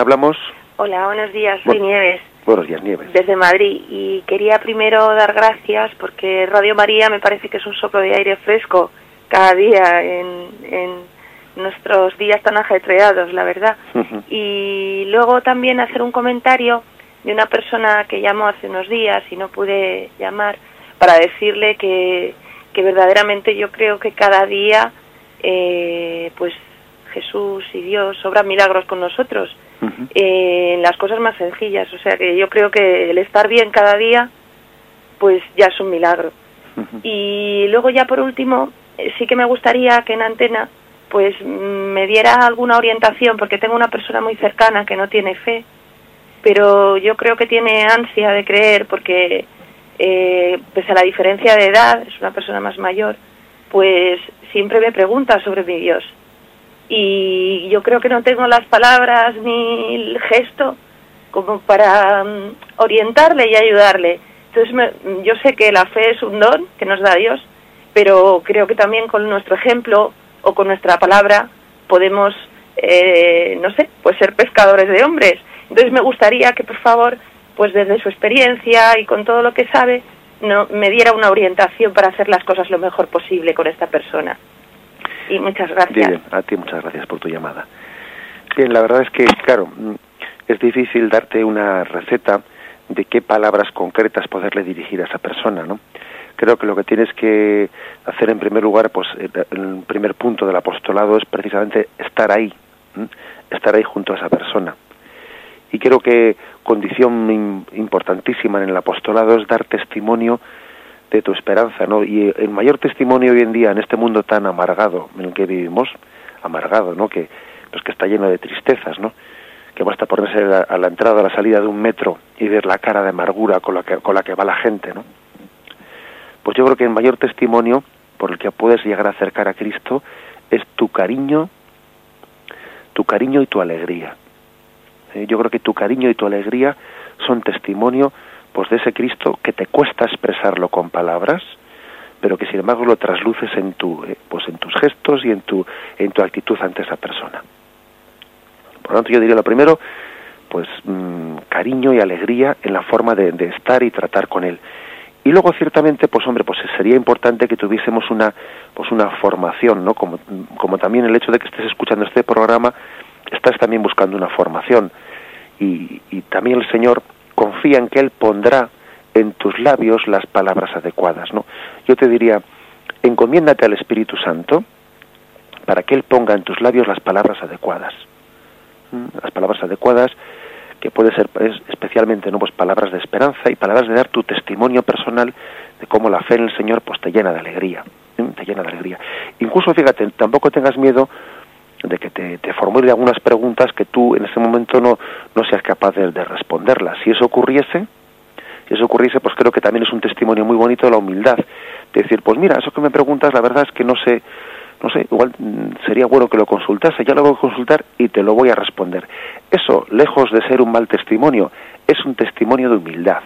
hablamos? Hola, buenos días, soy Nieves. Buenos días, Nieves. Desde Madrid. Y quería primero dar gracias porque Radio María me parece que es un soplo de aire fresco cada día en, nuestros días tan ajetreados, la verdad. Y luego también hacer un comentario de una persona que llamó hace unos días y no pude llamar para decirle que, que verdaderamente yo creo que cada día eh, pues Jesús y Dios obran milagros con nosotros en las cosas más sencillas. O sea que yo creo que el estar bien cada día, pues ya es un milagro. Y luego ya por último, eh, sí que me gustaría que en antena pues me diera alguna orientación, porque tengo una persona muy cercana que no tiene fe, pero yo creo que tiene ansia de creer, porque eh, pese a la diferencia de edad, es una persona más mayor, pues siempre me pregunta sobre mi Dios y yo creo que no tengo las palabras ni el gesto como para mm, orientarle y ayudarle. Entonces yo sé que la fe es un don que nos da Dios, pero creo que también con nuestro ejemplo o con nuestra palabra podemos, eh, no sé, pues ser pescadores de hombres. Entonces me gustaría que por favor, pues desde su experiencia y con todo lo que sabe, no, me diera una orientación para hacer las cosas lo mejor posible con esta persona y muchas gracias. A ti muchas gracias por tu llamada. Bien, la verdad es que, claro, mm, es difícil darte una receta de qué palabras concretas poderle dirigir a esa persona, ¿no? Creo que lo que tienes que hacer en primer lugar, pues el primer punto del apostolado es precisamente estar ahí, estar ahí junto a esa persona. Y creo que condición importantísima en el apostolado es dar testimonio de tu esperanza, ¿no? Y el mayor testimonio hoy en día en este mundo tan amargado en el que vivimos, amargado, ¿no? Que pues que está lleno de tristezas, ¿no? Que basta ponerse a la, entrada a la salida de un metro y ver la cara de amargura con la que con la que va la gente, ¿no? Pues yo creo que el mayor testimonio por el que puedes llegar a acercar a Cristo es tu cariño, tu cariño y tu alegría. ¿eh? yo creo que tu cariño y tu alegría son testimonio pues de ese Cristo que te cuesta expresarlo con palabras, pero que sin embargo lo trasluces en tu eh, pues en tus gestos y en tu en tu actitud ante esa persona. Por lo tanto, yo diría lo primero, pues mm, cariño y alegría en la forma de, estar y tratar con él. Y luego ciertamente, pues hombre, pues sería importante que tuviésemos una pues una formación, ¿no? Como, como también el hecho de que estés escuchando este programa, estás también buscando una formación. Y también el Señor confía en que Él pondrá en tus labios las palabras adecuadas, ¿no? Yo te diría, encomiéndate al Espíritu Santo para que Él ponga en tus labios las palabras adecuadas. Las palabras adecuadas que puede ser especialmente no pues palabras de esperanza y palabras de dar tu testimonio personal de cómo la fe en el Señor pues te llena de alegría, te llena de alegría. Incluso fíjate, tampoco tengas miedo de que te, formule algunas preguntas que tú en ese momento no, no seas capaz de, de responderlas. Si eso ocurriese, si eso ocurriese, pues creo que también es un testimonio muy bonito de la humildad. De decir, pues mira, eso que me preguntas, la verdad es que no sé, no sé, igual sería bueno que lo consultase, ya lo voy a consultar y te lo voy a responder. Eso, lejos de ser un mal testimonio, es un testimonio de humildad.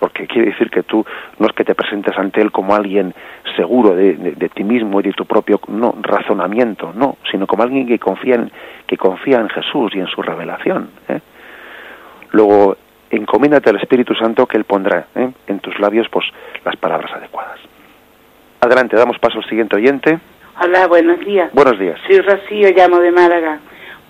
Porque quiere decir que tú no es que te presentes ante él como alguien seguro de, de, de ti mismo y de tu propio no, razonamiento, no, sino como alguien que confía en, que confía en Jesús y en su revelación. ¿eh? Luego, encomiéndate al Espíritu Santo que Él pondrá ¿eh? en tus labios pues las palabras adecuadas. Adelante, damos paso al siguiente oyente. Hola, buenos días. Buenos días. Soy Rocío, llamo de Málaga.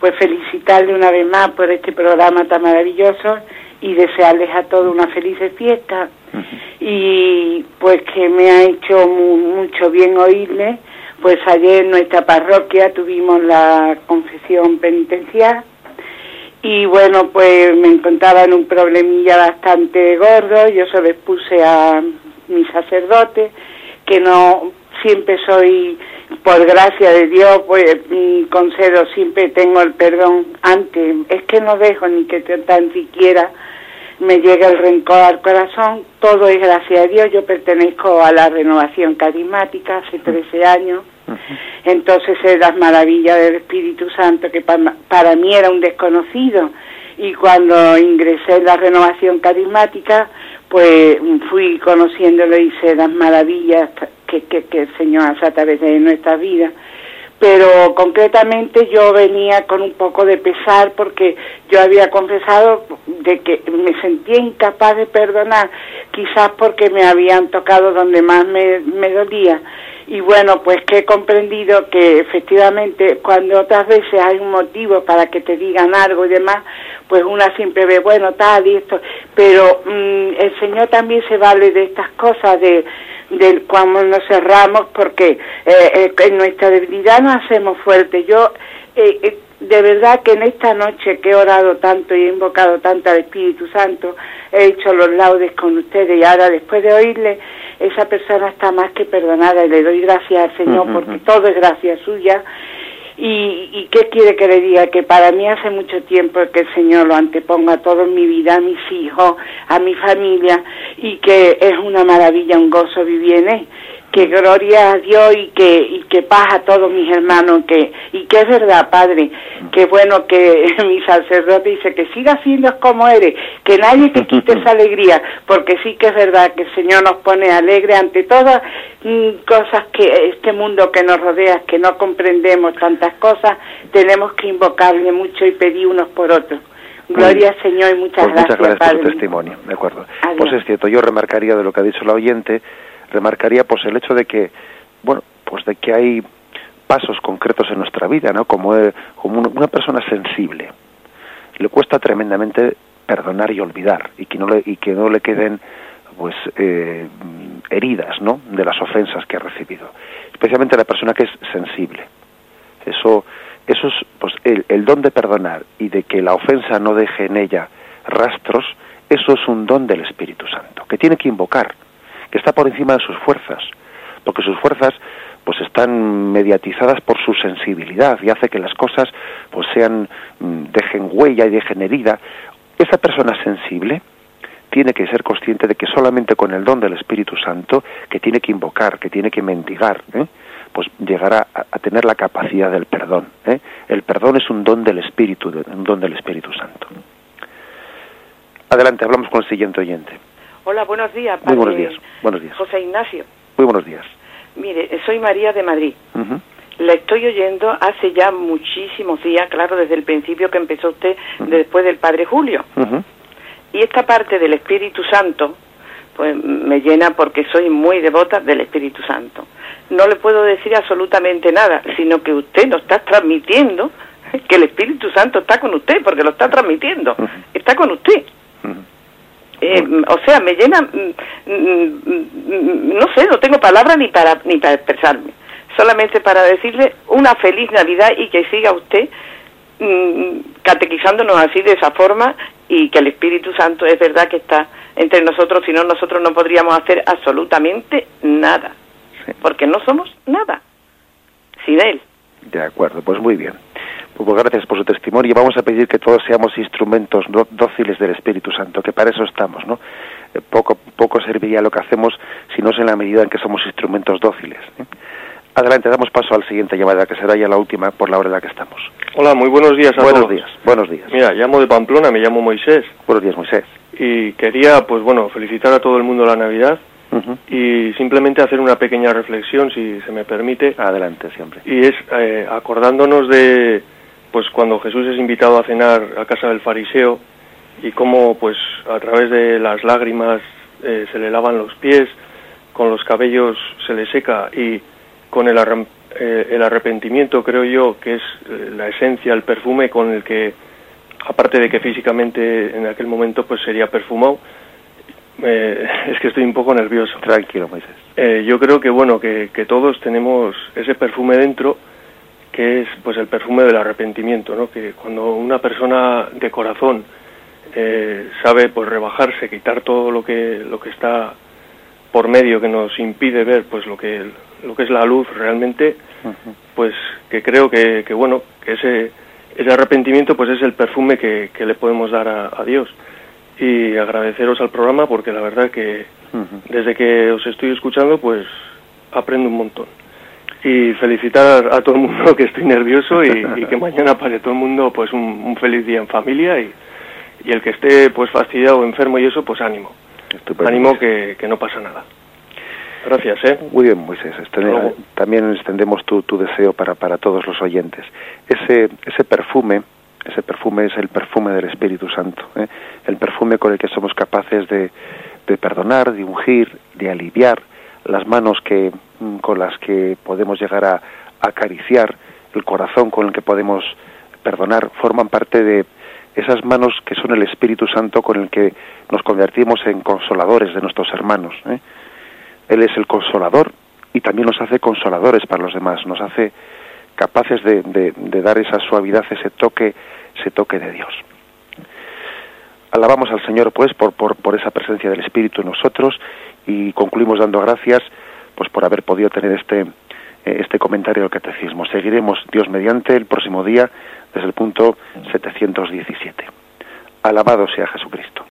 Pues felicitarle una vez más por este programa tan maravilloso y desearles a todos una feliz fiesta. Uh -huh. Y pues que me ha hecho mu mucho bien oírle. Pues ayer en nuestra parroquia tuvimos la confesión penitencial y bueno, pues me encontraba en un problemilla bastante gordo. Yo se lo expuse a mi sacerdote que no siempre soy por gracia de Dios, pues concedo, siempre tengo el perdón antes. Es que no dejo ni que tan siquiera me llegue el rencor al corazón. Todo es gracia de Dios. Yo pertenezco a la renovación carismática hace 13 años. Entonces es las maravillas del Espíritu Santo que para, para mí era un desconocido. Y cuando ingresé en la renovación carismática, pues fui conociéndolo y sé las maravillas que, que, que el Señor hace a través de nuestra vida. Pero concretamente yo venía con un poco de pesar porque yo había confesado de que me sentía incapaz de perdonar, quizás porque me habían tocado donde más me, dolía. Y bueno, pues que he comprendido que efectivamente cuando otras veces hay un motivo para que te digan algo y demás, pues una siempre ve, bueno, tal y esto, pero mmm, el Señor también se vale de estas cosas, de, de cuando nos cerramos, porque eh, eh, en nuestra debilidad nos hacemos fuertes. Yo, eh, de verdad que en esta noche que he orado tanto y he invocado tanto al Espíritu Santo, he hecho los laudes con ustedes y ahora después de oírle, esa persona está más que perdonada y le doy gracias al Señor uh -huh. porque todo es gracia suya. Y, y, qué quiere que le diga? Que para mí hace mucho tiempo que el Señor lo anteponga todo en mi vida, a mis hijos, a mi familia, y que es una maravilla, un gozo vivir en él. Que gloria a Dios y que, y que paz a todos mis hermanos, que, y que es verdad, Padre, que bueno que mi sacerdote dice que sigas siendo como eres, que nadie te quite esa alegría, porque sí que es verdad que el Señor nos pone alegre ante todas mm, cosas que este mundo que nos rodea, que no comprendemos tantas cosas, tenemos que invocarle mucho y pedir unos por otros. Gloria al Señor y muchas pues gracias. Muchas gracias por tu testimonio, de acuerdo. Adiós. Pues es cierto, yo remarcaría de lo que ha dicho la oyente, remarcaría pues el hecho de que, bueno, pues de que hay pasos concretos en nuestra vida, ¿no? Como, eh, como una persona sensible. Le cuesta tremendamente perdonar y olvidar y que no le, y que no le queden pues eh, heridas, ¿no? De las ofensas que ha recibido. Especialmente la persona que es sensible. Eso, eso es pues el, el don de perdonar y de que la ofensa no deje en ella rastros. Eso es un don del Espíritu Santo que tiene que invocar que está por encima de sus fuerzas, porque sus fuerzas pues están mediatizadas por su sensibilidad y hace que las cosas pues sean dejen huella y dejen herida. Esa persona sensible tiene que ser consciente de que solamente con el don del Espíritu Santo, que tiene que invocar, que tiene que mendigar, ¿eh? pues llegar a, tener la capacidad del perdón. ¿eh? El perdón es un don del Espíritu, un don del Espíritu Santo. Adelante, hablamos con el siguiente oyente. Hola, buenos días. Muy buenos días. Buenos días. José Ignacio. Muy buenos días. Mire, soy María de Madrid. La estoy oyendo hace ya muchísimos días, claro, desde el principio que empezó usted, después del Padre Julio. Y esta parte del Espíritu Santo, pues me llena porque soy muy devota del Espíritu Santo. No le puedo decir absolutamente nada, sino que usted nos está transmitiendo que el Espíritu Santo está con usted, porque lo está transmitiendo, está con usted. Eh, o sea, me llena, mm, mm, mm, no sé, no tengo palabras ni para, ni para expresarme. Solamente para decirle una feliz Navidad y que siga usted catequizándonos así de esa forma y que el Espíritu Santo es verdad que está entre nosotros, si no nosotros no podríamos hacer absolutamente nada, porque no somos nada sin Él. De acuerdo, pues muy bien. Pues gracias por su testimonio y vamos a pedir que todos seamos instrumentos dóciles del Espíritu Santo, que para eso estamos, ¿no? Eh, poco, poco serviría lo que hacemos si no es en la medida en que somos instrumentos dóciles. ¿eh? Adelante, damos paso al siguiente llamada, que será ya la última por la hora en la que estamos. Hola, muy buenos días a buenos días, buenos días. Mira, llamo de Pamplona, me llamo Moisés. Buenos días, Moisés. Y quería, pues bueno, felicitar a todo el mundo la Navidad y simplemente hacer una pequeña reflexión, si se me permite. Adelante, siempre. Y es eh, acordándonos de pues cuando Jesús es invitado a cenar a casa del fariseo y cómo pues a través de las lágrimas eh, se le lavan los pies, con los cabellos se le seca y con el, eh, el arrepentimiento creo yo que es eh, la esencia, el perfume con el que aparte de que físicamente en aquel momento pues sería perfumado es que estoy un poco nervioso. Tranquilo, Moisés. yo creo que bueno que, que todos tenemos ese perfume dentro que es pues el perfume del arrepentimiento, ¿no? Que cuando una persona de corazón eh, sabe pues rebajarse, quitar todo lo que lo que está por medio que nos impide ver pues lo que lo que es la luz realmente, pues que creo que, que, bueno que ese ese arrepentimiento pues es el perfume que, que le podemos dar a, Dios. Y agradeceros al programa porque la verdad que desde que os estoy escuchando pues aprendo un montón y felicitar a todo el mundo que estoy nervioso y, que mañana pase todo el mundo pues un, feliz día en familia y, y, el que esté pues fastidiado o enfermo y eso pues ánimo. Ánimo que, que, no pasa nada. Gracias eh muy bien Moisés. También extendemos tu, tu deseo para para todos los oyentes. Ese ese perfume ese perfume es el perfume del Espíritu Santo ¿eh? el perfume con el que somos capaces de, de perdonar de ungir de aliviar las manos que, con las que podemos llegar a, acariciar, el corazón con el que podemos perdonar, forman parte de esas manos que son el Espíritu Santo con el que nos convertimos en consoladores de nuestros hermanos. ¿eh? Él es el consolador y también nos hace consoladores para los demás, nos hace capaces de, de dar esa suavidad, ese toque, ese toque de Dios. Alabamos al Señor pues por, por, por esa presencia del Espíritu en nosotros y concluimos dando gracias pues por haber podido tener este eh, este comentario del catecismo. Seguiremos Dios mediante el próximo día desde el punto 717. Alabado sea Jesucristo.